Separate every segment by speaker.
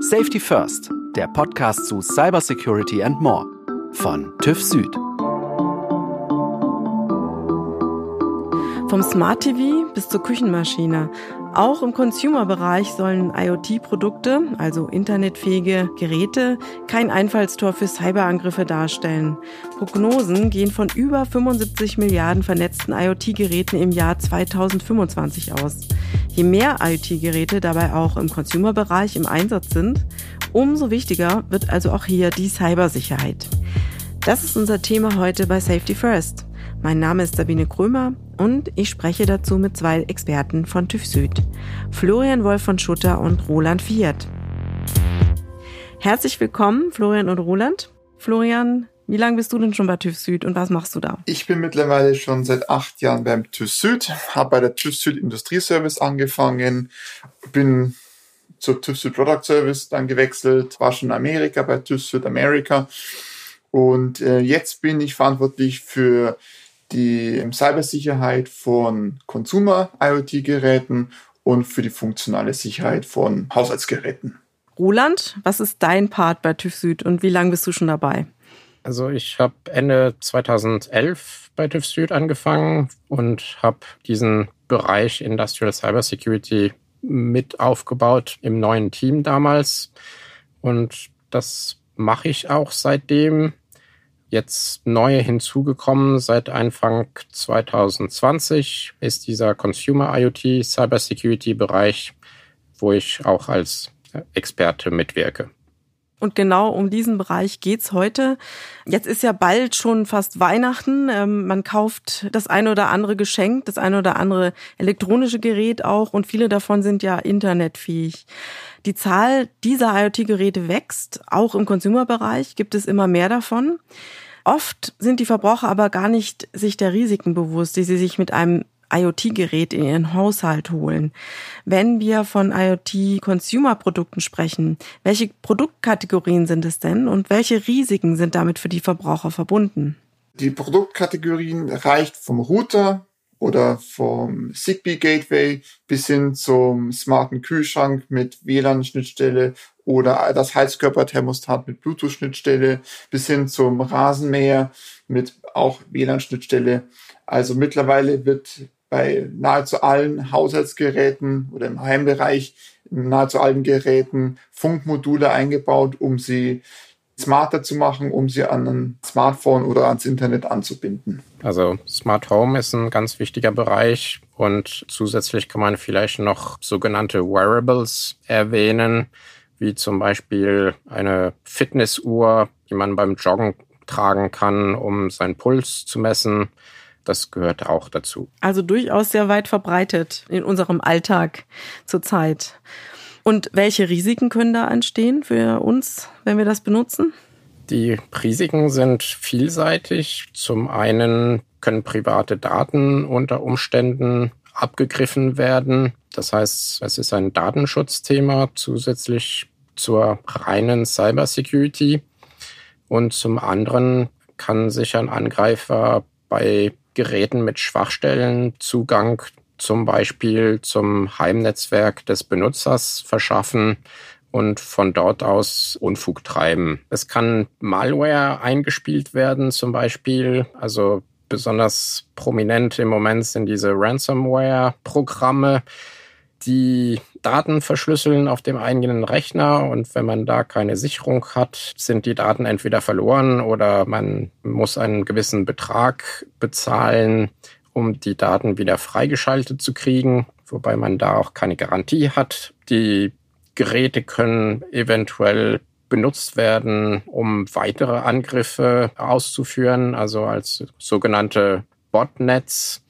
Speaker 1: Safety First, der Podcast zu Cybersecurity and More von TÜV Süd.
Speaker 2: Vom Smart TV bis zur Küchenmaschine. Auch im Consumer-Bereich sollen IoT-Produkte, also internetfähige Geräte, kein Einfallstor für Cyberangriffe darstellen. Prognosen gehen von über 75 Milliarden vernetzten IoT-Geräten im Jahr 2025 aus. Je mehr IoT-Geräte dabei auch im Consumer-Bereich im Einsatz sind, umso wichtiger wird also auch hier die Cybersicherheit. Das ist unser Thema heute bei Safety First. Mein Name ist Sabine Krömer und ich spreche dazu mit zwei Experten von TÜV Süd, Florian Wolf von Schutter und Roland Fiat. Herzlich willkommen, Florian und Roland. Florian, wie lange bist du denn schon bei TÜV Süd und was machst du da?
Speaker 3: Ich bin mittlerweile schon seit acht Jahren beim TÜV Süd, habe bei der TÜV Süd Industrieservice angefangen, bin zur TÜV Süd Product Service dann gewechselt, war schon in Amerika bei TÜV Süd America und äh, jetzt bin ich verantwortlich für die Cybersicherheit von Consumer IoT-Geräten und für die funktionale Sicherheit von Haushaltsgeräten.
Speaker 2: Roland, was ist dein Part bei TÜV Süd und wie lange bist du schon dabei?
Speaker 4: Also ich habe Ende 2011 bei TÜV Süd angefangen und habe diesen Bereich Industrial Cybersecurity mit aufgebaut im neuen Team damals. Und das mache ich auch seitdem. Jetzt neu hinzugekommen seit Anfang 2020 ist dieser Consumer IoT Cybersecurity Bereich, wo ich auch als Experte mitwirke.
Speaker 2: Und genau um diesen Bereich geht's heute. Jetzt ist ja bald schon fast Weihnachten. Ähm, man kauft das eine oder andere Geschenk, das eine oder andere elektronische Gerät auch und viele davon sind ja internetfähig. Die Zahl dieser IoT-Geräte wächst. Auch im Consumer-Bereich gibt es immer mehr davon. Oft sind die Verbraucher aber gar nicht sich der Risiken bewusst, die sie sich mit einem IoT-Gerät in ihren Haushalt holen. Wenn wir von IoT-Consumer-Produkten sprechen, welche Produktkategorien sind es denn und welche Risiken sind damit für die Verbraucher verbunden?
Speaker 3: Die Produktkategorien reicht vom Router oder vom Zigbee Gateway bis hin zum smarten Kühlschrank mit WLAN-Schnittstelle oder das Heizkörperthermostat mit Bluetooth-Schnittstelle bis hin zum Rasenmäher mit auch WLAN-Schnittstelle. Also mittlerweile wird bei nahezu allen Haushaltsgeräten oder im Heimbereich nahezu allen Geräten Funkmodule eingebaut, um sie smarter zu machen, um sie an ein Smartphone oder ans Internet anzubinden.
Speaker 4: Also Smart Home ist ein ganz wichtiger Bereich und zusätzlich kann man vielleicht noch sogenannte Wearables erwähnen, wie zum Beispiel eine Fitnessuhr, die man beim Joggen tragen kann, um seinen Puls zu messen das gehört auch dazu.
Speaker 2: Also durchaus sehr weit verbreitet in unserem Alltag zurzeit. Und welche Risiken können da entstehen für uns, wenn wir das benutzen?
Speaker 4: Die Risiken sind vielseitig. Zum einen können private Daten unter Umständen abgegriffen werden. Das heißt, es ist ein Datenschutzthema zusätzlich zur reinen Cybersecurity. Und zum anderen kann sich ein Angreifer bei Geräten mit Schwachstellen Zugang zum Beispiel zum Heimnetzwerk des Benutzers verschaffen und von dort aus Unfug treiben. Es kann Malware eingespielt werden, zum Beispiel. Also besonders prominent im Moment sind diese Ransomware-Programme, die Daten verschlüsseln auf dem eigenen Rechner und wenn man da keine Sicherung hat, sind die Daten entweder verloren oder man muss einen gewissen Betrag bezahlen, um die Daten wieder freigeschaltet zu kriegen, wobei man da auch keine Garantie hat. Die Geräte können eventuell benutzt werden, um weitere Angriffe auszuführen, also als sogenannte Botnets.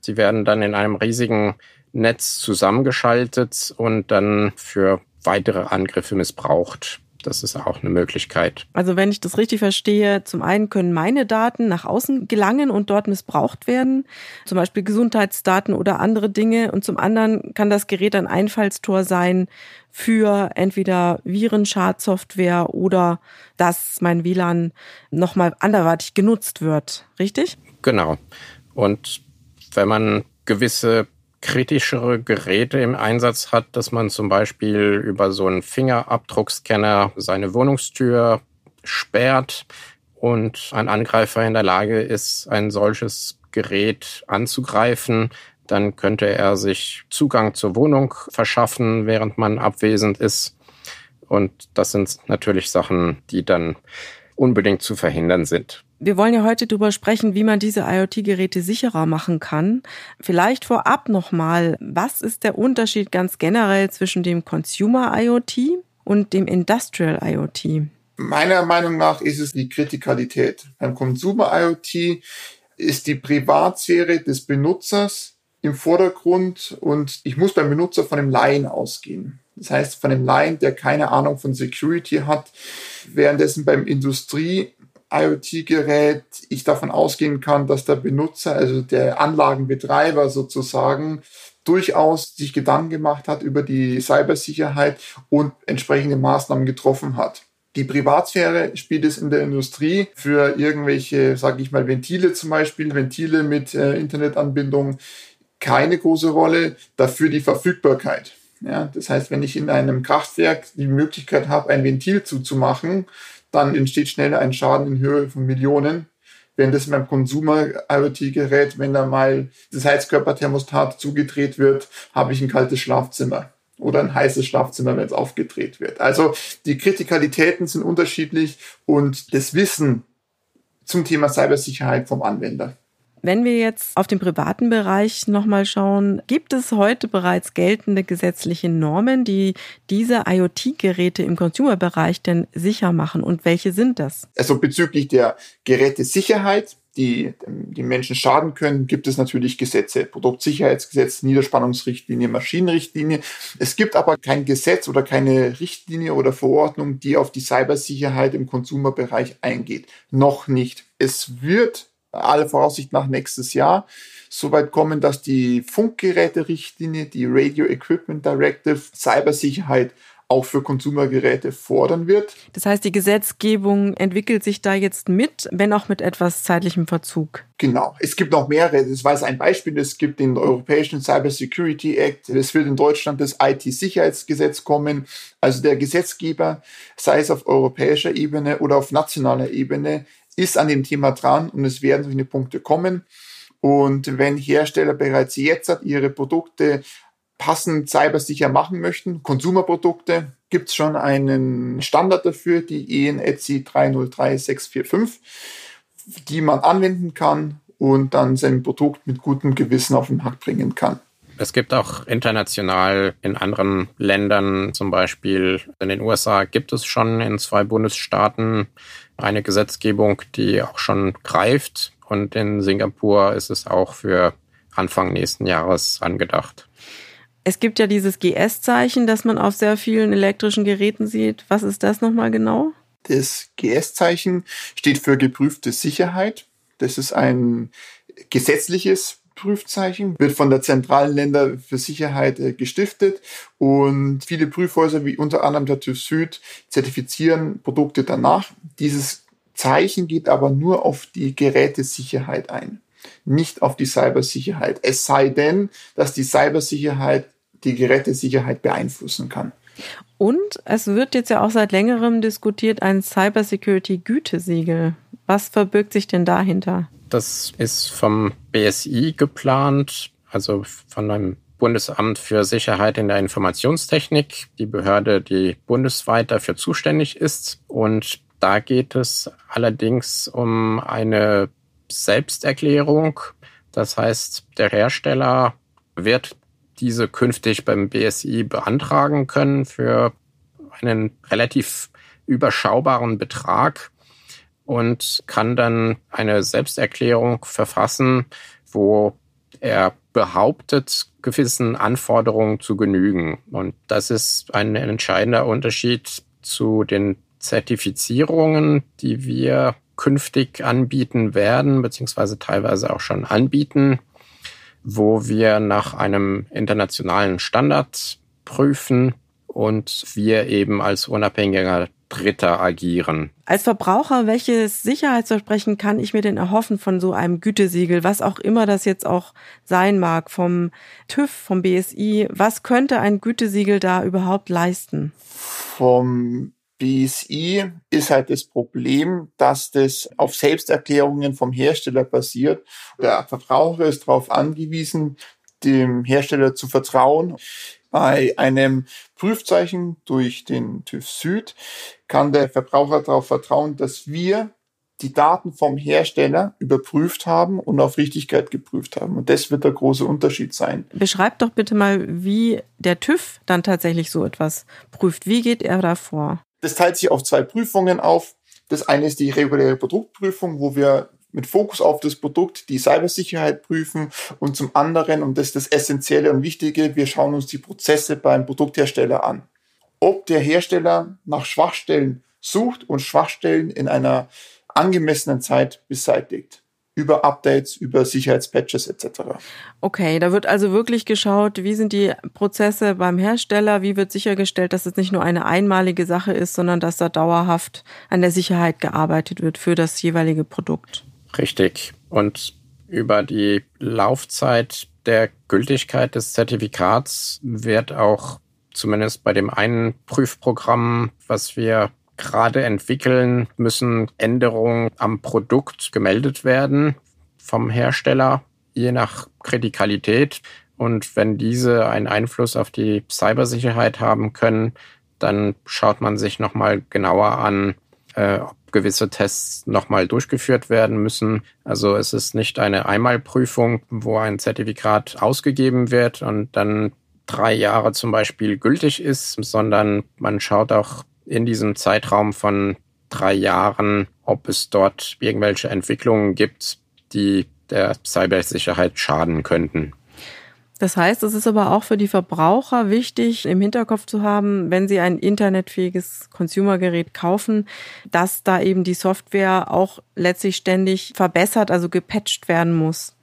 Speaker 4: Sie werden dann in einem riesigen Netz zusammengeschaltet und dann für weitere Angriffe missbraucht. Das ist auch eine Möglichkeit.
Speaker 2: Also wenn ich das richtig verstehe, zum einen können meine Daten nach außen gelangen und dort missbraucht werden, zum Beispiel Gesundheitsdaten oder andere Dinge. Und zum anderen kann das Gerät ein Einfallstor sein für entweder Virenschadsoftware oder dass mein WLAN nochmal anderweitig genutzt wird. Richtig?
Speaker 4: Genau. Und wenn man gewisse kritischere Geräte im Einsatz hat, dass man zum Beispiel über so einen Fingerabdruckscanner seine Wohnungstür sperrt und ein Angreifer in der Lage ist, ein solches Gerät anzugreifen, dann könnte er sich Zugang zur Wohnung verschaffen, während man abwesend ist. Und das sind natürlich Sachen, die dann unbedingt zu verhindern sind.
Speaker 2: Wir wollen ja heute darüber sprechen, wie man diese IoT-Geräte sicherer machen kann. Vielleicht vorab nochmal, was ist der Unterschied ganz generell zwischen dem Consumer IoT und dem Industrial IoT?
Speaker 3: Meiner Meinung nach ist es die Kritikalität. Beim Consumer IoT ist die Privatsphäre des Benutzers im Vordergrund und ich muss beim Benutzer von dem Laien ausgehen. Das heißt, von dem Laien, der keine Ahnung von Security hat, währenddessen beim Industrie IoT-Gerät ich davon ausgehen kann, dass der Benutzer, also der Anlagenbetreiber sozusagen, durchaus sich Gedanken gemacht hat über die Cybersicherheit und entsprechende Maßnahmen getroffen hat. Die Privatsphäre spielt es in der Industrie für irgendwelche, sage ich mal, Ventile zum Beispiel, Ventile mit äh, Internetanbindung keine große Rolle, dafür die Verfügbarkeit. Ja, das heißt, wenn ich in einem Kraftwerk die Möglichkeit habe, ein Ventil zuzumachen, dann entsteht schnell ein Schaden in Höhe von Millionen. Wenn das beim Consumer-IoT-Gerät, wenn da mal das Heizkörperthermostat zugedreht wird, habe ich ein kaltes Schlafzimmer oder ein heißes Schlafzimmer, wenn es aufgedreht wird. Also die Kritikalitäten sind unterschiedlich und das Wissen zum Thema Cybersicherheit vom Anwender.
Speaker 2: Wenn wir jetzt auf den privaten Bereich nochmal schauen, gibt es heute bereits geltende gesetzliche Normen, die diese IoT-Geräte im Consumer-Bereich denn sicher machen? Und welche sind das?
Speaker 3: Also bezüglich der Gerätesicherheit, die die Menschen schaden können, gibt es natürlich Gesetze, Produktsicherheitsgesetz, Niederspannungsrichtlinie, Maschinenrichtlinie. Es gibt aber kein Gesetz oder keine Richtlinie oder Verordnung, die auf die Cybersicherheit im Consumer-Bereich eingeht. Noch nicht. Es wird alle Voraussicht nach nächstes Jahr soweit kommen, dass die Funkgeräte-Richtlinie, die Radio Equipment Directive, Cybersicherheit auch für Konsumergeräte fordern wird.
Speaker 2: Das heißt, die Gesetzgebung entwickelt sich da jetzt mit, wenn auch mit etwas zeitlichem Verzug.
Speaker 3: Genau. Es gibt noch mehrere. Das war ein Beispiel. Es gibt den Europäischen Cyber Security Act. Es wird in Deutschland das IT-Sicherheitsgesetz kommen. Also der Gesetzgeber, sei es auf europäischer Ebene oder auf nationaler Ebene, ist an dem Thema dran und es werden solche Punkte kommen. Und wenn Hersteller bereits jetzt ihre Produkte passend cybersicher machen möchten, Konsumerprodukte, gibt es schon einen Standard dafür, die EN ETSI 303645, die man anwenden kann und dann sein Produkt mit gutem Gewissen auf den Markt bringen kann.
Speaker 4: Es gibt auch international in anderen Ländern, zum Beispiel in den USA gibt es schon in zwei Bundesstaaten eine Gesetzgebung, die auch schon greift. Und in Singapur ist es auch für Anfang nächsten Jahres angedacht.
Speaker 2: Es gibt ja dieses GS-Zeichen, das man auf sehr vielen elektrischen Geräten sieht. Was ist das nochmal genau?
Speaker 3: Das GS-Zeichen steht für geprüfte Sicherheit. Das ist ein gesetzliches Prüfzeichen, wird von der zentralen Länder für Sicherheit äh, gestiftet und viele Prüfhäuser wie unter anderem der TÜV Süd zertifizieren Produkte danach. Dieses Zeichen geht aber nur auf die Gerätesicherheit ein, nicht auf die Cybersicherheit. Es sei denn, dass die Cybersicherheit die Gerätesicherheit beeinflussen kann.
Speaker 2: Und es wird jetzt ja auch seit längerem diskutiert ein Cybersecurity-Gütesiegel. Was verbirgt sich denn dahinter?
Speaker 4: Das ist vom BSI geplant, also von einem Bundesamt für Sicherheit in der Informationstechnik, die Behörde, die bundesweit dafür zuständig ist. Und da geht es allerdings um eine Selbsterklärung. Das heißt, der Hersteller wird diese künftig beim BSI beantragen können für einen relativ überschaubaren Betrag und kann dann eine Selbsterklärung verfassen, wo er behauptet, gewissen Anforderungen zu genügen. Und das ist ein entscheidender Unterschied zu den Zertifizierungen, die wir künftig anbieten werden, beziehungsweise teilweise auch schon anbieten, wo wir nach einem internationalen Standard prüfen und wir eben als unabhängiger Dritter agieren.
Speaker 2: Als Verbraucher, welches Sicherheitsversprechen kann ich mir denn erhoffen von so einem Gütesiegel, was auch immer das jetzt auch sein mag, vom TÜV, vom BSI? Was könnte ein Gütesiegel da überhaupt leisten?
Speaker 3: Vom BSI ist halt das Problem, dass das auf Selbsterklärungen vom Hersteller basiert. Der Verbraucher ist darauf angewiesen, dem Hersteller zu vertrauen. Bei einem Prüfzeichen durch den TÜV Süd kann der Verbraucher darauf vertrauen, dass wir die Daten vom Hersteller überprüft haben und auf Richtigkeit geprüft haben. Und das wird der große Unterschied sein.
Speaker 2: Beschreibt doch bitte mal, wie der TÜV dann tatsächlich so etwas prüft. Wie geht er da vor?
Speaker 3: Das teilt sich auf zwei Prüfungen auf. Das eine ist die reguläre Produktprüfung, wo wir mit Fokus auf das Produkt die Cybersicherheit prüfen und zum anderen, und das ist das Essentielle und Wichtige, wir schauen uns die Prozesse beim Produkthersteller an. Ob der Hersteller nach Schwachstellen sucht und Schwachstellen in einer angemessenen Zeit beseitigt über Updates, über Sicherheitspatches etc.
Speaker 2: Okay, da wird also wirklich geschaut, wie sind die Prozesse beim Hersteller, wie wird sichergestellt, dass es nicht nur eine einmalige Sache ist, sondern dass da dauerhaft an der Sicherheit gearbeitet wird für das jeweilige Produkt.
Speaker 4: Richtig. Und über die Laufzeit der Gültigkeit des Zertifikats wird auch zumindest bei dem einen Prüfprogramm, was wir gerade entwickeln, müssen Änderungen am Produkt gemeldet werden vom Hersteller, je nach Kritikalität. Und wenn diese einen Einfluss auf die Cybersicherheit haben können, dann schaut man sich nochmal genauer an, äh, ob gewisse Tests nochmal durchgeführt werden müssen. Also es ist nicht eine Einmalprüfung, wo ein Zertifikat ausgegeben wird und dann drei Jahre zum Beispiel gültig ist, sondern man schaut auch in diesem Zeitraum von drei Jahren, ob es dort irgendwelche Entwicklungen gibt, die der Cybersicherheit schaden könnten.
Speaker 2: Das heißt, es ist aber auch für die Verbraucher wichtig, im Hinterkopf zu haben, wenn sie ein internetfähiges Consumergerät kaufen, dass da eben die Software auch letztlich ständig verbessert, also gepatcht werden muss.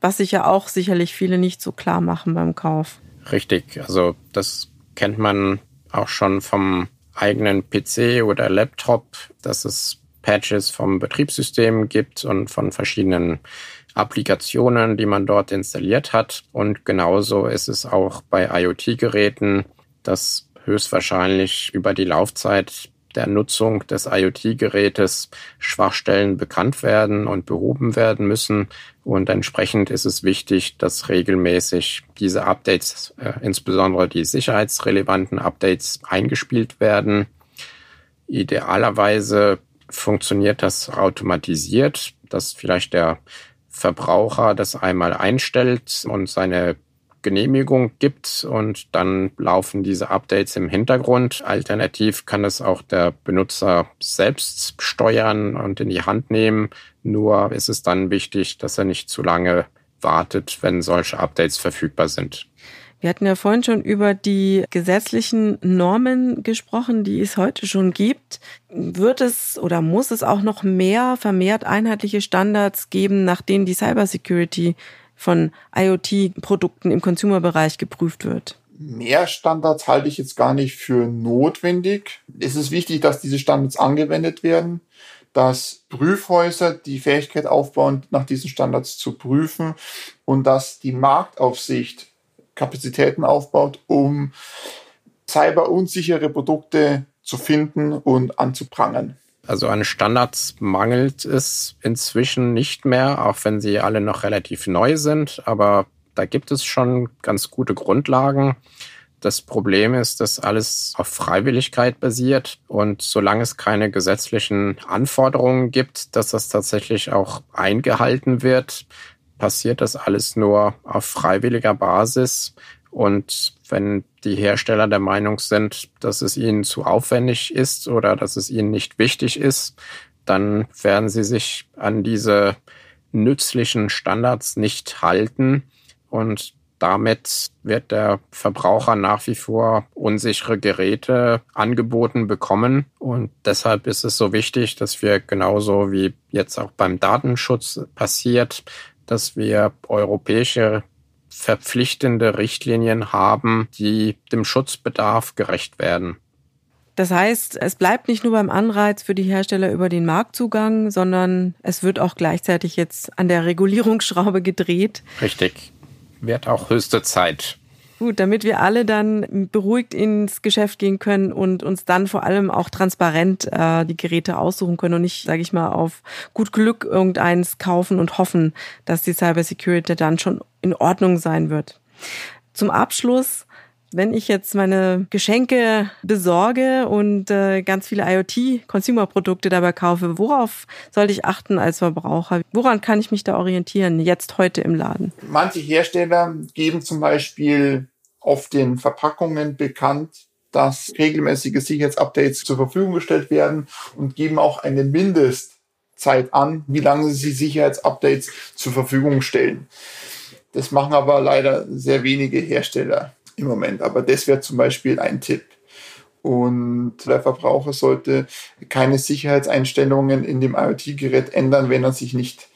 Speaker 2: Was sich ja auch sicherlich viele nicht so klar machen beim Kauf.
Speaker 4: Richtig, also das kennt man auch schon vom eigenen PC oder Laptop, dass es Patches vom Betriebssystem gibt und von verschiedenen Applikationen, die man dort installiert hat. Und genauso ist es auch bei IoT-Geräten, dass höchstwahrscheinlich über die Laufzeit der Nutzung des IoT-Gerätes Schwachstellen bekannt werden und behoben werden müssen. Und entsprechend ist es wichtig, dass regelmäßig diese Updates, äh, insbesondere die sicherheitsrelevanten Updates, eingespielt werden. Idealerweise funktioniert das automatisiert, dass vielleicht der Verbraucher das einmal einstellt und seine Genehmigung gibt und dann laufen diese Updates im Hintergrund. Alternativ kann es auch der Benutzer selbst steuern und in die Hand nehmen. Nur ist es dann wichtig, dass er nicht zu lange wartet, wenn solche Updates verfügbar sind.
Speaker 2: Wir hatten ja vorhin schon über die gesetzlichen Normen gesprochen, die es heute schon gibt. Wird es oder muss es auch noch mehr vermehrt einheitliche Standards geben, nach denen die Cybersecurity von IoT-Produkten im Consumer-Bereich geprüft wird?
Speaker 3: Mehr Standards halte ich jetzt gar nicht für notwendig. Es ist wichtig, dass diese Standards angewendet werden, dass Prüfhäuser die Fähigkeit aufbauen, nach diesen Standards zu prüfen und dass die Marktaufsicht Kapazitäten aufbaut, um cyberunsichere Produkte zu finden und anzuprangern.
Speaker 4: Also an Standards mangelt es inzwischen nicht mehr, auch wenn sie alle noch relativ neu sind, aber da gibt es schon ganz gute Grundlagen. Das Problem ist, dass alles auf Freiwilligkeit basiert und solange es keine gesetzlichen Anforderungen gibt, dass das tatsächlich auch eingehalten wird, passiert das alles nur auf freiwilliger Basis. Und wenn die Hersteller der Meinung sind, dass es ihnen zu aufwendig ist oder dass es ihnen nicht wichtig ist, dann werden sie sich an diese nützlichen Standards nicht halten. Und damit wird der Verbraucher nach wie vor unsichere Geräte angeboten bekommen. Und deshalb ist es so wichtig, dass wir genauso wie jetzt auch beim Datenschutz passiert, dass wir europäische verpflichtende Richtlinien haben, die dem Schutzbedarf gerecht werden.
Speaker 2: Das heißt, es bleibt nicht nur beim Anreiz für die Hersteller über den Marktzugang, sondern es wird auch gleichzeitig jetzt an der Regulierungsschraube gedreht.
Speaker 4: Richtig. Wird auch höchste Zeit.
Speaker 2: Gut, damit wir alle dann beruhigt ins Geschäft gehen können und uns dann vor allem auch transparent äh, die Geräte aussuchen können und nicht, sage ich mal, auf gut Glück irgendeins kaufen und hoffen, dass die Cybersecurity dann schon in Ordnung sein wird. Zum Abschluss wenn ich jetzt meine Geschenke besorge und äh, ganz viele IoT-Consumer-Produkte dabei kaufe, worauf sollte ich achten als Verbraucher? Woran kann ich mich da orientieren, jetzt heute im Laden?
Speaker 3: Manche Hersteller geben zum Beispiel auf den Verpackungen bekannt, dass regelmäßige Sicherheitsupdates zur Verfügung gestellt werden und geben auch eine Mindestzeit an, wie lange sie Sicherheitsupdates zur Verfügung stellen. Das machen aber leider sehr wenige Hersteller im Moment. Aber das wäre zum Beispiel ein Tipp. Und der Verbraucher sollte keine Sicherheitseinstellungen in dem IoT-Gerät ändern, wenn er sich nicht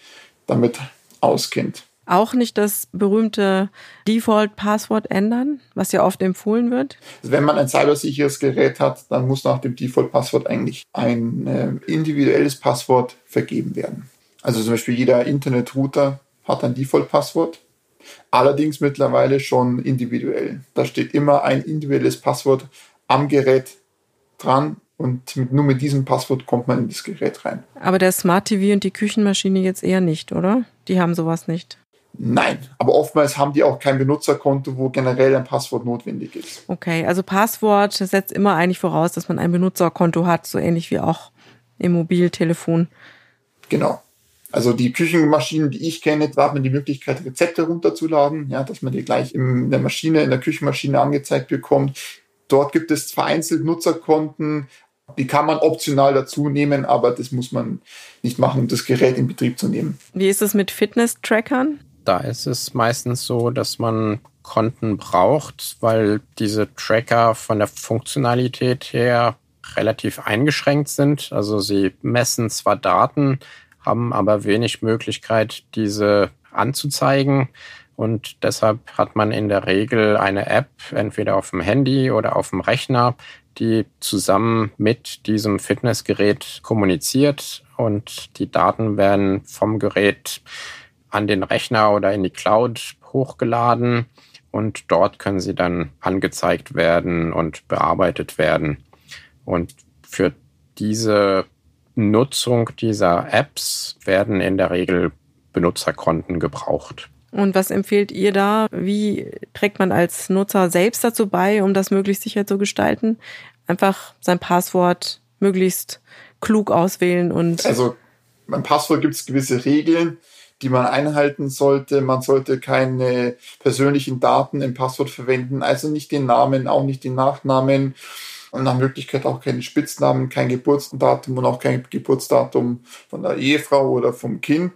Speaker 3: damit auskennt.
Speaker 2: Auch nicht das berühmte Default-Passwort ändern, was ja oft empfohlen wird?
Speaker 3: Also wenn man ein cybersicheres Gerät hat, dann muss nach dem Default-Passwort eigentlich ein äh, individuelles Passwort vergeben werden. Also zum Beispiel jeder Internet-Router hat ein Default-Passwort allerdings mittlerweile schon individuell. Da steht immer ein individuelles Passwort am Gerät dran und mit, nur mit diesem Passwort kommt man in das Gerät rein.
Speaker 2: Aber der Smart TV und die Küchenmaschine jetzt eher nicht, oder? Die haben sowas nicht.
Speaker 3: Nein, aber oftmals haben die auch kein Benutzerkonto, wo generell ein Passwort notwendig ist.
Speaker 2: Okay, also Passwort setzt immer eigentlich voraus, dass man ein Benutzerkonto hat, so ähnlich wie auch im Mobiltelefon.
Speaker 3: Genau. Also die Küchenmaschinen, die ich kenne, da hat man die Möglichkeit, Rezepte runterzuladen, ja, dass man die gleich in der Maschine, in der Küchenmaschine angezeigt bekommt. Dort gibt es vereinzelt Nutzerkonten, die kann man optional dazu nehmen, aber das muss man nicht machen, um das Gerät in Betrieb zu nehmen.
Speaker 2: Wie ist es mit Fitness-Trackern?
Speaker 4: Da ist es meistens so, dass man Konten braucht, weil diese Tracker von der Funktionalität her relativ eingeschränkt sind. Also sie messen zwar Daten, haben aber wenig Möglichkeit, diese anzuzeigen. Und deshalb hat man in der Regel eine App, entweder auf dem Handy oder auf dem Rechner, die zusammen mit diesem Fitnessgerät kommuniziert und die Daten werden vom Gerät an den Rechner oder in die Cloud hochgeladen und dort können sie dann angezeigt werden und bearbeitet werden. Und für diese Nutzung dieser Apps werden in der Regel Benutzerkonten gebraucht.
Speaker 2: Und was empfehlt ihr da? Wie trägt man als Nutzer selbst dazu bei, um das möglichst sicher zu gestalten? Einfach sein Passwort möglichst klug auswählen und.
Speaker 3: Also beim Passwort gibt es gewisse Regeln, die man einhalten sollte. Man sollte keine persönlichen Daten im Passwort verwenden, also nicht den Namen, auch nicht den Nachnamen und nach Möglichkeit auch keine Spitznamen, kein Geburtsdatum und auch kein Geburtsdatum von der Ehefrau oder vom Kind,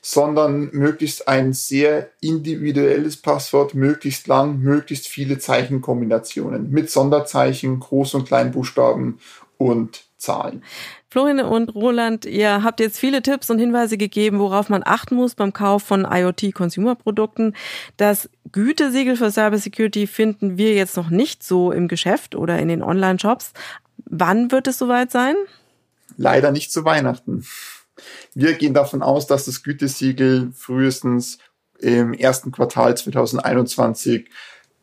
Speaker 3: sondern möglichst ein sehr individuelles Passwort, möglichst lang, möglichst viele Zeichenkombinationen mit Sonderzeichen, Groß- und Kleinbuchstaben und Zahlen.
Speaker 2: Florian und Roland, ihr habt jetzt viele Tipps und Hinweise gegeben, worauf man achten muss beim Kauf von IoT-Consumer-Produkten. Das Gütesiegel für Cybersecurity finden wir jetzt noch nicht so im Geschäft oder in den Online-Shops. Wann wird es soweit sein?
Speaker 3: Leider nicht zu Weihnachten. Wir gehen davon aus, dass das Gütesiegel frühestens im ersten Quartal 2021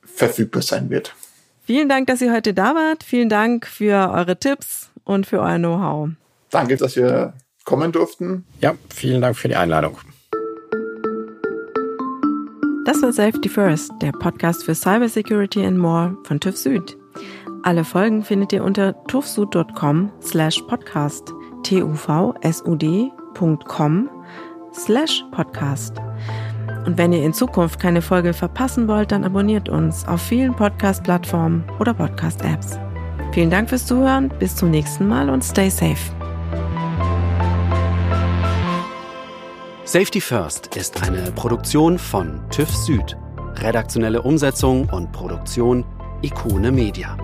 Speaker 3: verfügbar sein wird.
Speaker 2: Vielen Dank, dass ihr heute da wart. Vielen Dank für eure Tipps und für euer Know-how.
Speaker 3: Danke, dass wir kommen durften.
Speaker 4: Ja, vielen Dank für die Einladung.
Speaker 2: Das war Safety First, der Podcast für Cybersecurity and More von TÜV Süd. Alle Folgen findet ihr unter tuvsud.com slash podcast, tuvsud.com slash podcast. Und wenn ihr in Zukunft keine Folge verpassen wollt, dann abonniert uns auf vielen Podcast-Plattformen oder Podcast-Apps. Vielen Dank fürs Zuhören, bis zum nächsten Mal und stay safe.
Speaker 1: Safety First ist eine Produktion von TÜV Süd. Redaktionelle Umsetzung und Produktion Ikone Media.